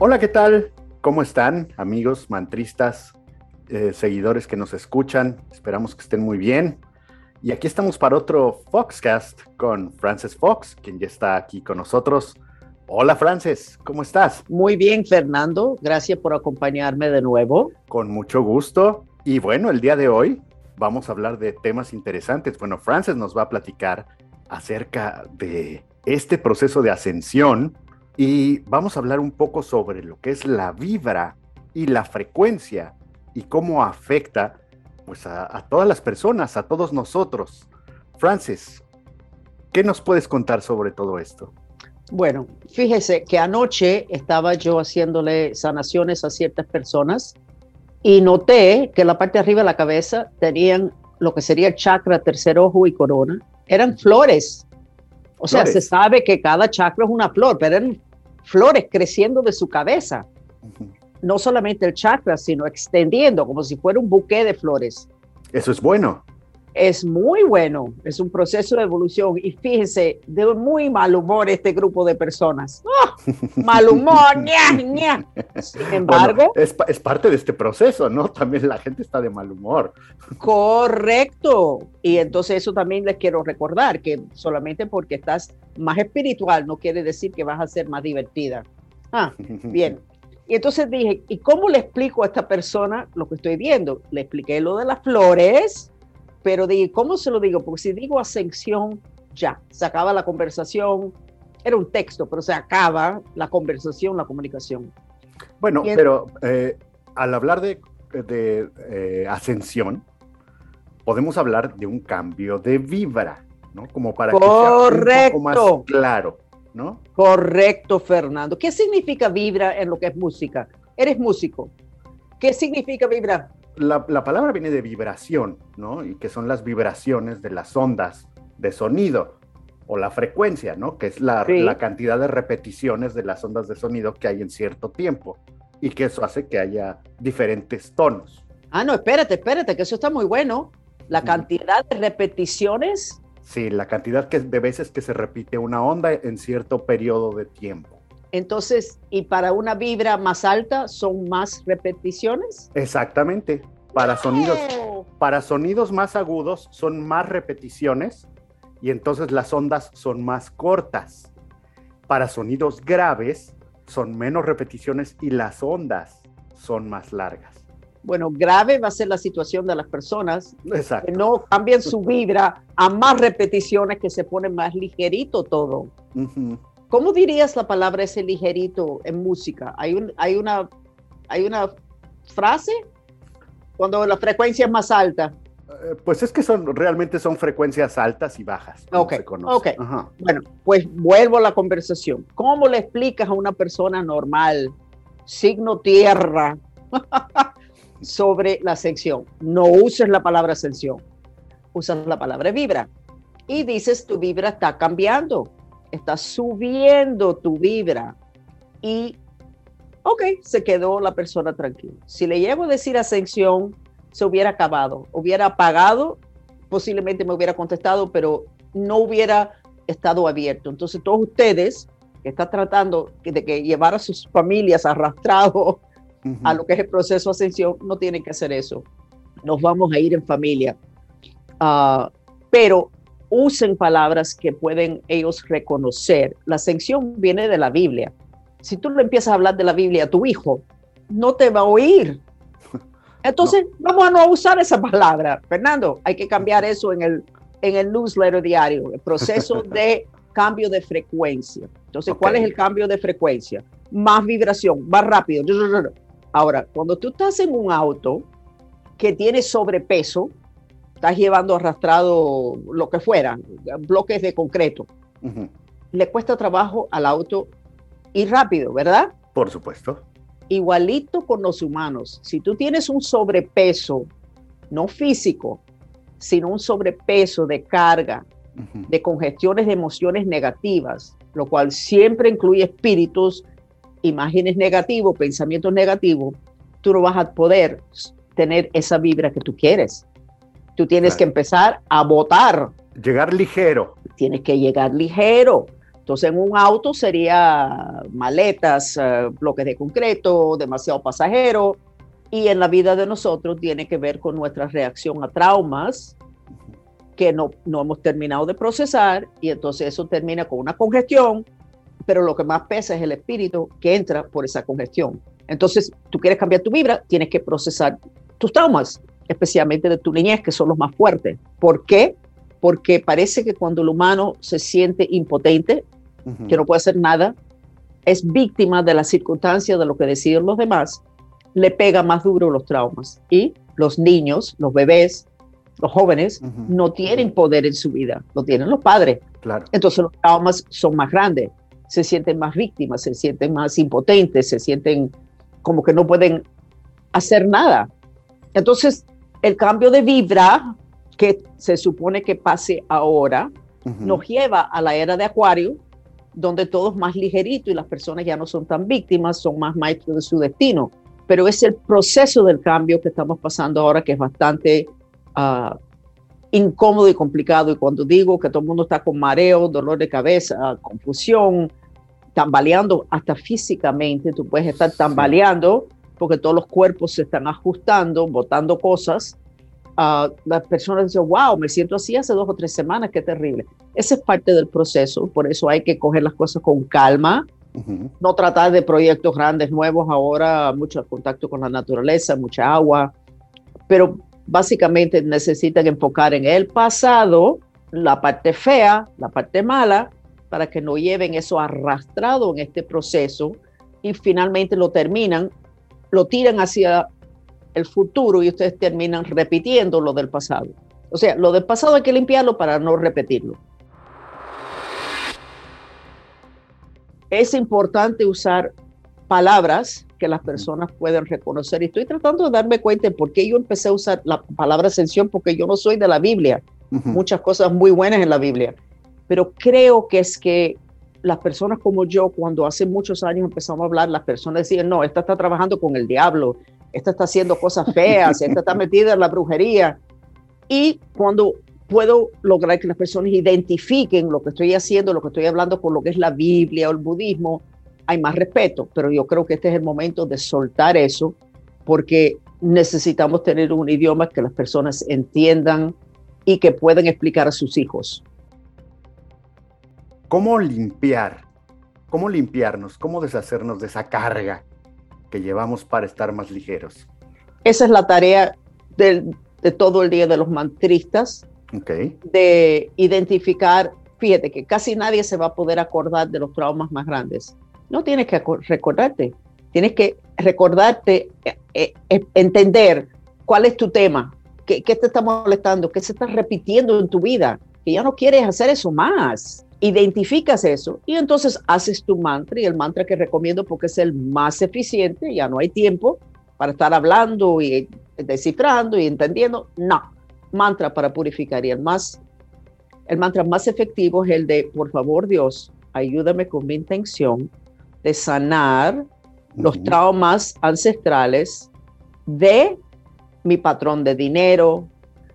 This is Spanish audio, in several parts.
Hola, ¿qué tal? ¿Cómo están, amigos mantristas, eh, seguidores que nos escuchan? Esperamos que estén muy bien. Y aquí estamos para otro Foxcast con Frances Fox, quien ya está aquí con nosotros. Hola Frances, ¿cómo estás? Muy bien, Fernando. Gracias por acompañarme de nuevo. Con mucho gusto. Y bueno, el día de hoy vamos a hablar de temas interesantes. Bueno, Frances nos va a platicar acerca de este proceso de ascensión y vamos a hablar un poco sobre lo que es la vibra y la frecuencia y cómo afecta pues a, todas las personas, a todos nosotros. Francis, ¿qué nos puedes contar sobre todo esto? Bueno, fíjese que anoche estaba yo haciéndole sanaciones a ciertas personas y noté que la parte de arriba de la cabeza tenían lo que sería el chakra, tercer ojo y corona. Eran flores. O sea, se sabe que cada chakra es una flor, pero eran flores creciendo de su cabeza. No solamente el chakra, sino extendiendo como si fuera un buque de flores. Eso es bueno es muy bueno, es un proceso de evolución y fíjese, de muy mal humor este grupo de personas. ¡Oh! mal humor, ña, Sin embargo... es, es, parte de este proceso, ¿no? También la gente está de mal humor. Correcto. Y entonces eso también les quiero recordar, que solamente porque estás más espiritual no quiere decir que vas a ser más divertida. Ah, bien. Y entonces dije, ¿y cómo le explico a esta persona lo que estoy viendo? Le expliqué lo de las flores, pero de ¿cómo se lo digo? Porque si digo ascensión, ya, se acaba la conversación, era un texto, pero se acaba la conversación, la comunicación. Bueno, pero eh, al hablar de, de eh, ascensión, podemos hablar de un cambio de vibra, ¿no? Como para que sea un poco más claro, ¿no? Correcto, Fernando. ¿Qué significa vibra en lo que es música? Eres músico. ¿Qué significa vibra? La, palabra viene de vibración, ¿no? Y que son las vibraciones de las ondas de sonido o la frecuencia, ¿no? Que es la, la, cantidad de repeticiones de las ondas de sonido que hay en cierto tiempo y que eso hace que haya diferentes tonos. Ah, no, espérate, espérate, que eso está muy bueno. La cantidad de repeticiones. Sí, la cantidad de veces que se repite una onda en cierto periodo de tiempo. Entonces, ¿y para una vibra más alta son más repeticiones? Exactamente. Para sonidos, para sonidos más agudos son más repeticiones y entonces las ondas son más cortas. Para sonidos graves son menos repeticiones y las ondas son más largas. Bueno, grave va a ser la situación de las personas que no cambian su vibra a más repeticiones que se pone más ligerito todo. ¿Cómo dirías la palabra ese ligerito en música? ¿Hay, un, hay, una, hay una frase cuando la frecuencia es más alta? Eh, pues es que son realmente son frecuencias altas y bajas. Ok, okay. Bueno, pues vuelvo a la conversación. ¿Cómo le explicas a una persona normal, signo tierra, sobre la ascensión? No uses la palabra ascensión, usas la palabra vibra. Y dices, tu vibra está cambiando está subiendo tu vibra y, ok, se quedó la persona tranquila. Si le llevo a decir ascensión, se hubiera acabado, hubiera apagado, posiblemente me hubiera contestado, pero no hubiera estado abierto. Entonces, todos ustedes que están tratando de que llevar a sus familias arrastrados a lo que es el proceso de ascensión, no tienen que hacer eso. Nos vamos a ir en familia. Ah, pero usen palabras que pueden ellos reconocer. La ascensión viene de la Biblia. Si tú le empiezas a hablar de la Biblia a tu hijo, no te va a oír. Entonces, vamos a no usar esa palabra. Fernando, hay que cambiar eso en el, en el newsletter diario, el proceso de cambio de frecuencia. Entonces, ¿cuál es el cambio de frecuencia? Más vibración, más rápido. Ahora, cuando tú estás en un auto que tiene sobrepeso, estás llevando arrastrado lo que fuera, bloques de concreto. Le cuesta trabajo al auto ir rápido, ¿verdad? Por supuesto. Igualito con los humanos. Si tú tienes un sobrepeso, no físico, sino un sobrepeso de carga, de congestiones de emociones negativas, lo cual siempre incluye espíritus, imágenes negativos, pensamientos negativos, tú no vas a poder tener esa vibra que tú quieres. Tú tienes que empezar a votar. Llegar ligero. Tienes que llegar ligero. Entonces, en un auto sería maletas, eh, bloques de concreto, demasiado pasajero. Y en la vida de nosotros tiene que ver con nuestra reacción a traumas que no, no hemos terminado de procesar y entonces eso termina con una congestión, pero lo que más pesa es el espíritu que entra por esa congestión. Entonces, tú quieres cambiar tu vibra, tienes que procesar tus traumas, especialmente de tu niñez, que son los más fuertes. ¿Por qué? Porque parece que cuando el humano se siente impotente, que no puede hacer nada, es víctima de las circunstancias de lo que deciden los demás, le pega más duro los traumas. Y los niños, los bebés, los jóvenes, no tienen poder en su vida, lo tienen los padres. Claro. Entonces los traumas son más grandes, se sienten más víctimas, se sienten más impotentes, se sienten como que no pueden hacer nada. Entonces, el cambio de vibra que se supone que pase ahora nos lleva a la era de Acuario, donde todo es más ligerito y las personas ya no son tan víctimas, son más maestros de su destino. Pero es el proceso del cambio que estamos pasando ahora que es bastante ah, incómodo y complicado. Y cuando digo que todo el mundo está con mareo, dolor de cabeza, confusión, tambaleando hasta físicamente, tú puedes estar tambaleando porque todos los cuerpos se están ajustando, botando cosas las personas dicen, wow, me siento así hace dos o tres semanas, qué terrible. Ese es parte del proceso, por eso hay que coger las cosas con calma, no tratar de proyectos grandes, nuevos, ahora mucho contacto con la naturaleza, mucha agua, pero básicamente necesitan enfocar en el pasado, la parte fea, la parte mala, para que no lleven eso arrastrado en este proceso y finalmente lo terminan, lo tiran hacia el futuro y ustedes terminan repitiendo lo del pasado. O sea, lo del pasado hay que limpiarlo para no repetirlo. Es importante usar palabras que las personas pueden reconocer. Y estoy tratando de darme cuenta de por qué yo empecé a usar la palabra ascensión, porque yo no soy de la Biblia. Muchas cosas muy buenas en la Biblia. Pero creo que es que las personas como yo, cuando hace muchos años empezamos a hablar, las personas decían, no, esta está trabajando con el diablo, esta está haciendo cosas feas, esta está metida en la brujería. Y cuando puedo lograr que las personas identifiquen lo que estoy haciendo, lo que estoy hablando con lo que es la Biblia o el budismo, hay más respeto, pero yo creo que este es el momento de soltar eso porque necesitamos tener un idioma que las personas entiendan y que puedan explicar a sus hijos. ¿Cómo limpiar? ¿Cómo limpiarnos? ¿Cómo deshacernos de esa carga que llevamos para estar más ligeros. Esa es la tarea de todo el día de los mantristas, de identificar, fíjate que casi nadie se va a poder acordar de los traumas más grandes. No tienes que recordarte, tienes que recordarte, eh, eh, eh, entender cuál es tu tema, qué, qué te está molestando, qué se está repitiendo en tu vida, que ya no quieres hacer eso más identificas eso y entonces haces tu mantra y el mantra que recomiendo porque es el más eficiente, ya no hay tiempo para estar hablando y descifrando y entendiendo, no, mantra para purificar y el más el mantra más efectivo es el de por favor Dios, ayúdame con mi intención de sanar los traumas ancestrales de mi patrón de dinero,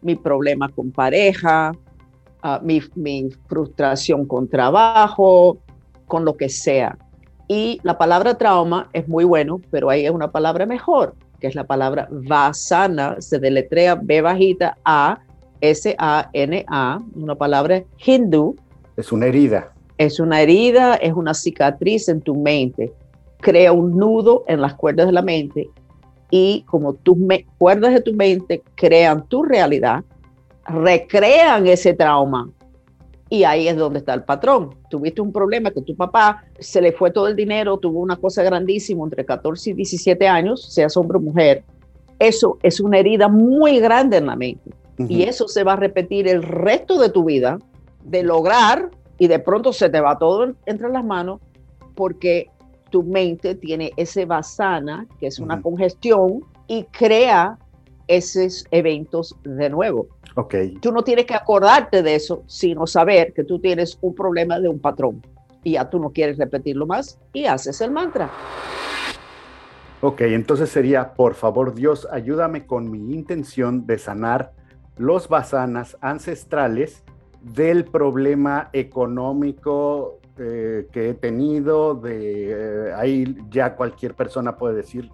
mi problema con pareja, mi, frustración con trabajo, con lo que sea. Y la palabra trauma es muy bueno, pero hay una palabra mejor, que es la palabra vasana, se deletrea B bajita A, S-A-N-A, una palabra hindú. Es una herida. Es una herida, es una cicatriz en tu mente. Crea un nudo en las cuerdas de la mente y como tus cuerdas de tu mente crean tu realidad, recrean ese trauma. Y ahí es donde está el patrón. Tuviste un problema que tu papá se le fue todo el dinero, tuvo una cosa grandísima entre 14 y 17 años, sea hombre o mujer. Eso es una herida muy grande en la mente. Y eso se va a repetir el resto de tu vida, de lograr, y de pronto se te va todo entre las manos, porque tu mente tiene ese basana, que es una congestión, y crea esos eventos de nuevo. Okay. Tú no tienes que acordarte de eso, sino saber que tú tienes un problema de un patrón y ya tú no quieres repetirlo más y haces el mantra. Ok, entonces sería, por favor Dios, ayúdame con mi intención de sanar los basanas ancestrales del problema económico eh, que he tenido, de eh, ahí ya cualquier persona puede decir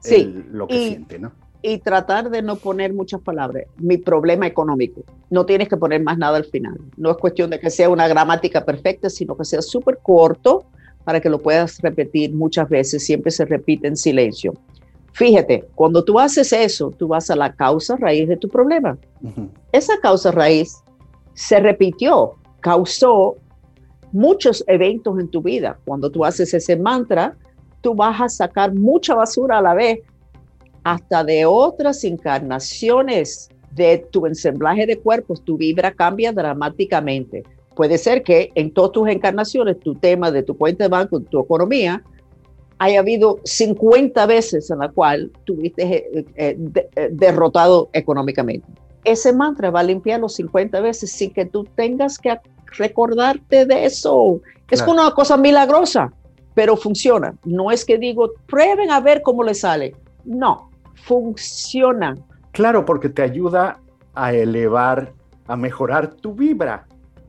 Sí, el- lo que y- siente, ¿no? Y tratar de no poner muchas palabras. Mi problema económico. No tienes que poner más nada al final. No es cuestión de que sea una gramática perfecta, sino que sea súper corto para que lo puedas repetir muchas veces. Siempre se repite en silencio. Fíjate, cuando tú haces eso, tú vas a la causa raíz de tu problema. Esa causa raíz se repitió, causó muchos eventos en tu vida. Cuando tú haces ese mantra, tú vas a sacar mucha basura a la vez, hasta de otras encarnaciones de tu ensamblaje de cuerpos, tu vibra cambia dramáticamente. Puede ser que en todas tus encarnaciones, tu tema de tu cuenta de banco, tu economía, haya habido 50 veces en la cual tuviste eh, eh, de- eh, derrotado económicamente. Ese mantra va a limpiar los 50 veces sin que tú tengas que recordarte de eso. Es Claro. una cosa milagrosa, pero funciona. No es que digo, prueben a ver cómo les sale. No, funciona. Claro, porque te ayuda a elevar, a mejorar tu vibra.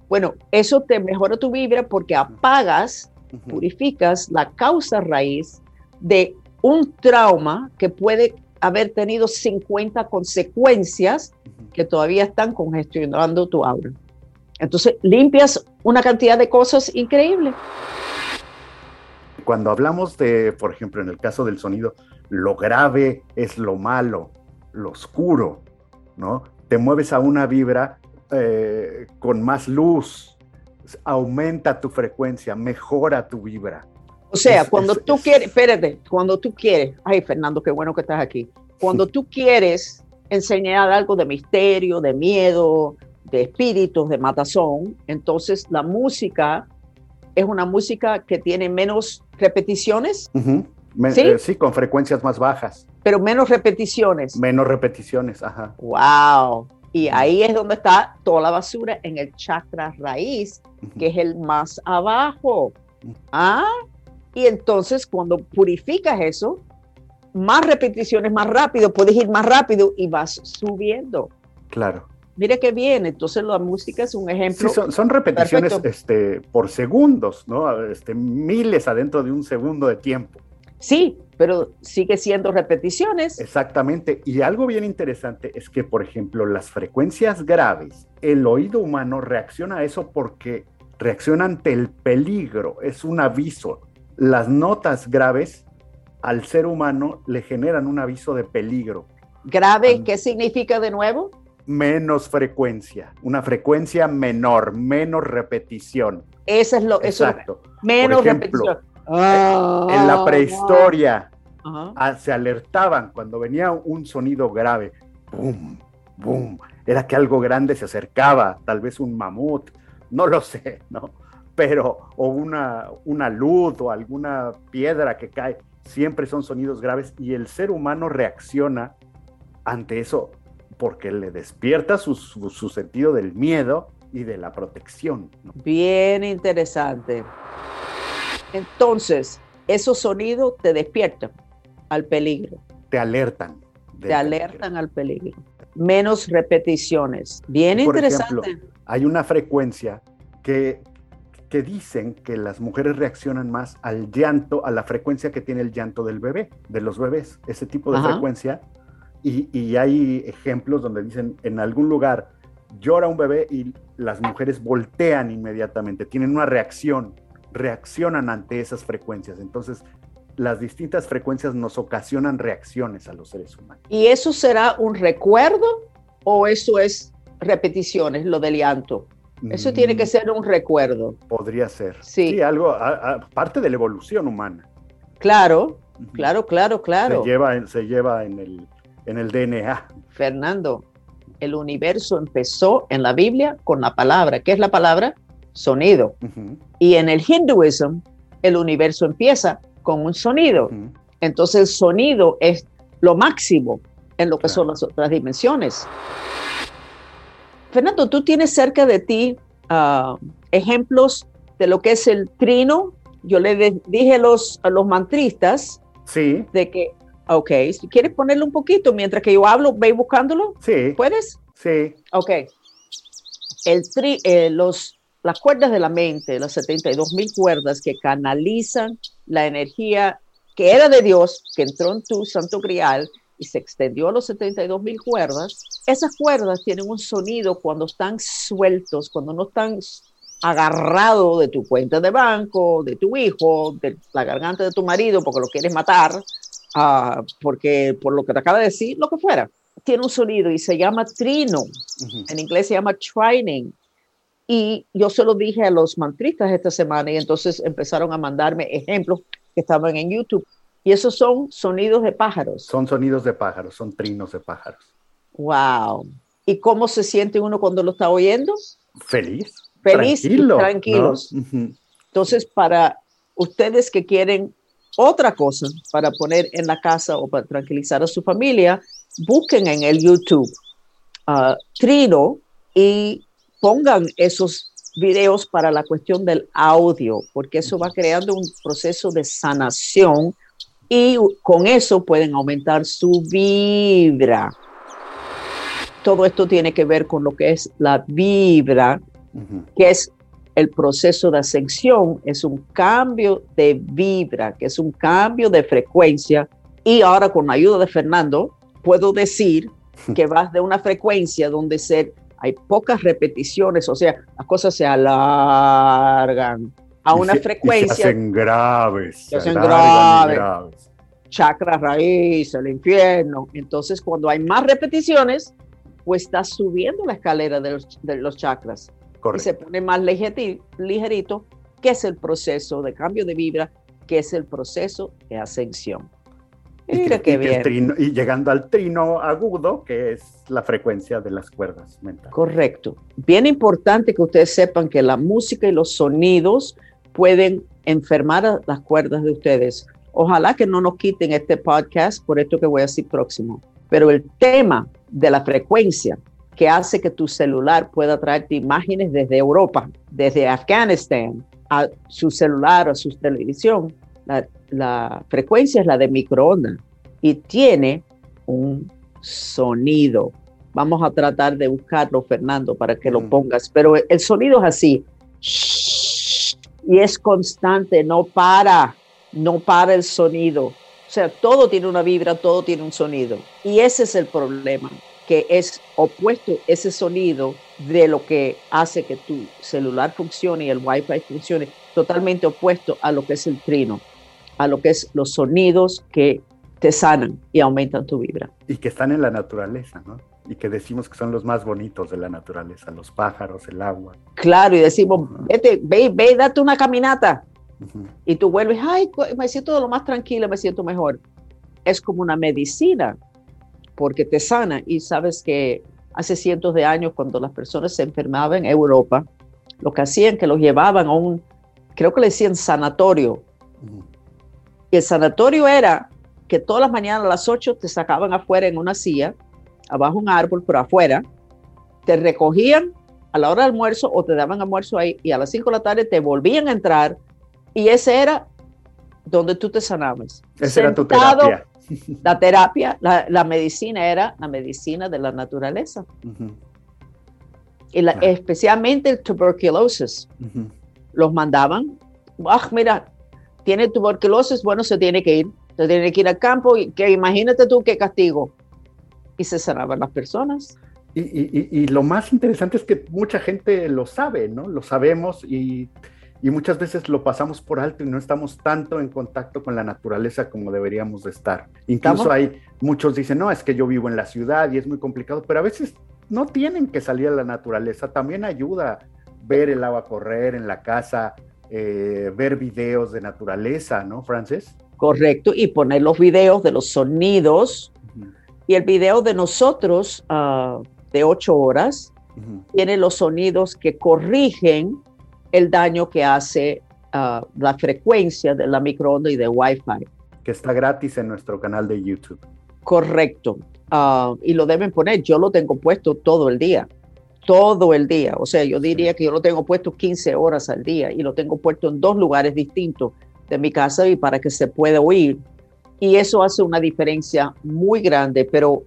Bueno, eso te mejora tu vibra porque apagas purificas la causa raíz de un trauma que puede haber tenido 50 consecuencias que todavía están congestionando tu aura. Entonces, limpias una cantidad de cosas increíbles. Cuando hablamos de, por ejemplo, en el caso del sonido, lo grave es lo malo, lo oscuro, ¿no? Te mueves a una vibra eh, con más luz, aumenta tu frecuencia, mejora tu vibra. O sea, Es- cuando es- tú es- quieres, espérate, cuando tú quieres, ay Fernando, qué bueno que estás aquí. Cuando tú quieres enseñar algo de misterio, de miedo, de espíritus, de matazón, entonces la música es una música que tiene menos repeticiones. Me- ¿Sí? eh, sí, con frecuencias más bajas, pero menos repeticiones. menos repeticiones, ajá. Wow. Y ahí es donde está toda la basura en el chakra raíz, que es el más abajo. Ah, y entonces cuando purificas eso, más repeticiones, más rápido, puedes ir más rápido y vas subiendo. Claro. Mire qué bien, entonces la música es un ejemplo. Sí, son, son repeticiones este, por segundos, ¿no? Este, miles adentro de un segundo de tiempo. Sí, pero sigue siendo repeticiones. Exactamente. Y algo bien interesante es que, por ejemplo, las frecuencias graves, el oído humano reacciona a eso porque reacciona ante el peligro, es un aviso. Las notas graves al ser humano le generan un aviso de peligro. Grave. ¿qué significa de nuevo? Menos frecuencia, una frecuencia menor, menos repetición. Eso es lo, eso, Exacto. menos Por ejemplo, repetición. Ah, En la prehistoria Ajá. ah, se alertaban cuando venía un sonido grave. ¡Bum! ¡Bum! Era que algo grande se acercaba, tal vez un mamut, no lo sé, ¿no? Pero, o una, una luz o alguna piedra que cae, siempre son sonidos graves y el ser humano reacciona ante eso porque le despierta su, su- su sentido del miedo y de la protección. ¿no? Bien interesante. Entonces, esos sonidos te despiertan al peligro, Te alertan. te alertan al peligro. Menos repeticiones. Bien Por interesante. ejemplo, hay una frecuencia que, que dicen que las mujeres reaccionan más al llanto, a la frecuencia que tiene el llanto del bebé, de los bebés, ese tipo de Ajá. frecuencia. Y, y hay ejemplos donde dicen en algún lugar llora un bebé y las mujeres voltean inmediatamente, tienen una reacción, reaccionan ante esas frecuencias. Entonces, las distintas frecuencias nos ocasionan reacciones a los seres humanos. ¿Y eso será un recuerdo o eso es repeticiones, lo del llanto? Eso tiene que Mm, ser un recuerdo. Podría ser. Sí. algo, a- a- parte de la evolución humana. Claro, claro, claro, claro. Se lleva, se lleva en, el, en el DNA. Fernando, el universo empezó en la Biblia con la palabra. ¿Qué es la palabra? Sonido. Y en el hinduismo, el universo empieza con un sonido. Entonces el sonido es lo máximo en lo que Claro. son las otras dimensiones. Fernando, tú tienes cerca de ti ah, ejemplos de lo que es el trino. Yo le dije a los, a los mantristas Sí, de que, ok, si quieres ponerlo un poquito mientras que yo hablo, ve buscándolo. sí, ¿Puedes? sí. Ok. El tri, eh, los las cuerdas de la mente, las 72 mil cuerdas que canalizan la energía que era de Dios, que entró en tu santo grial y se extendió a los 72 mil cuerdas, esas cuerdas tienen un sonido cuando están sueltos, cuando no están agarrados de tu cuenta de banco, de tu hijo, de la garganta de tu marido porque lo quieres matar, uh, porque por lo que te acaba de decir, lo que fuera. Tiene un sonido y se llama trino. En inglés se llama trining. Y yo se lo dije a los mantristas esta semana y entonces empezaron a mandarme ejemplos que estaban en YouTube. Y esos son sonidos de pájaros. Son sonidos de pájaros, son trinos de pájaros. Wow. ¿Y cómo se siente uno cuando lo está oyendo? Feliz. Feliz Tranquilo, y tranquilos. Entonces, para ustedes que quieren otra cosa para poner en la casa o para tranquilizar a su familia, busquen en el YouTube uh, Trino y pongan esos videos para la cuestión del audio, porque eso va creando un proceso de sanación y con eso pueden aumentar su vibra. Todo esto tiene que ver con lo que es la vibra, que es el proceso de ascensión, es un cambio de vibra, que es un cambio de frecuencia. Y ahora con la ayuda de Fernando, puedo decir que vas de una frecuencia donde se, hay pocas repeticiones, o sea, las cosas se alargan a una frecuencia. se hacen graves. Se, hacen graves. Chakra raíz, el infierno. Entonces, cuando hay más repeticiones, pues estás subiendo la escalera de los, chakras. Y se pone más ligerito, que es el proceso de cambio de vibra, que es el proceso de ascensión. Mira qué bien. y llegando al trino agudo, que es la frecuencia de las cuerdas mentales. Correcto. Bien importante que ustedes sepan que la música y los sonidos pueden enfermar a las cuerdas de ustedes. Ojalá que no nos quiten este podcast por esto que voy a decir próximo. Pero el tema de la frecuencia que hace que tu celular pueda traerte imágenes desde Europa, desde Afganistán, a su celular, a su televisión, la, la frecuencia es la de microondas y tiene un sonido. Vamos a tratar de buscarlo, Fernando, para que lo mm. pongas, pero el sonido es así y es constante, no para, no para el sonido. O sea, todo tiene una vibra, todo tiene un sonido. Y ese es el problema, que es opuesto ese sonido de lo que hace que tu celular funcione y el Wi-Fi funcione, totalmente opuesto a lo que es el trino, a lo que es los sonidos que te sanan y aumentan tu vibra. Y que están en la naturaleza, ¿no? y que decimos que son los más bonitos de la naturaleza, los pájaros, el agua. Claro, y decimos, vete, ve, ve, date una caminata. Y tú vuelves, ay, me siento lo más tranquila, me siento mejor. Es como una medicina, porque te sana. Y sabes que hace cientos de años, cuando las personas se enfermaban en Europa, lo que hacían que los llevaban a un, creo que le decían sanatorio. Y el sanatorio era que todas las mañanas a las 8 te sacaban afuera en una silla abajo un árbol, pero afuera, te recogían a la hora del almuerzo o te daban almuerzo ahí y a las 5 de la tarde te volvían a entrar y ese era donde tú te sanabas. Esa era tu terapia. La terapia, la, medicina era la medicina de la naturaleza. y la, especialmente el tuberculosis. Los mandaban, ah, mira, tiene tuberculosis, bueno, se tiene que ir, se tiene que ir al campo y que imagínate tú qué castigo y se cerraban las personas. Y, lo más interesante es que mucha gente lo sabe, ¿no? Lo sabemos y, muchas veces lo pasamos por alto y no estamos tanto en contacto con la naturaleza como deberíamos de estar. Incluso hay muchos dicen, no, es que yo vivo en la ciudad y es muy complicado, pero a veces no tienen que salir a la naturaleza, también ayuda ver el agua correr en la casa, eh, ver videos de naturaleza, ¿no, Frances? Correcto, y poner los videos de los sonidos y el video de nosotros ah, de ocho horas tiene los sonidos que corrigen el daño que hace ah, la frecuencia de la microonda y de Wi-Fi. Que está gratis en nuestro canal de YouTube. Correcto. Ah, y lo deben poner. Yo lo tengo puesto todo el día. Todo el día. O sea, yo diría que yo lo tengo puesto 15 horas al día y lo tengo puesto en dos lugares distintos de mi casa y para que se pueda oír y eso hace una diferencia muy grande, pero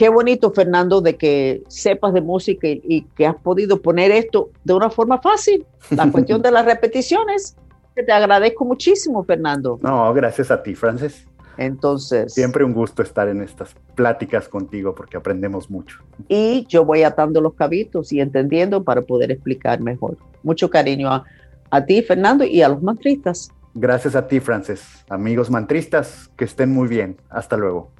qué bonito, Fernando, de que sepas de música y, que has podido poner esto de una forma fácil. La cuestión de las repeticiones. Te agradezco muchísimo, Fernando. No, gracias a ti, Frances. Entonces. Siempre un gusto estar en estas pláticas contigo porque aprendemos mucho. Y yo voy atando los cabitos y entendiendo para poder explicar mejor. Mucho cariño a, a ti, Fernando, y a los mantristas. Gracias a ti, Frances. Amigos mantristas, que estén muy bien. Hasta luego.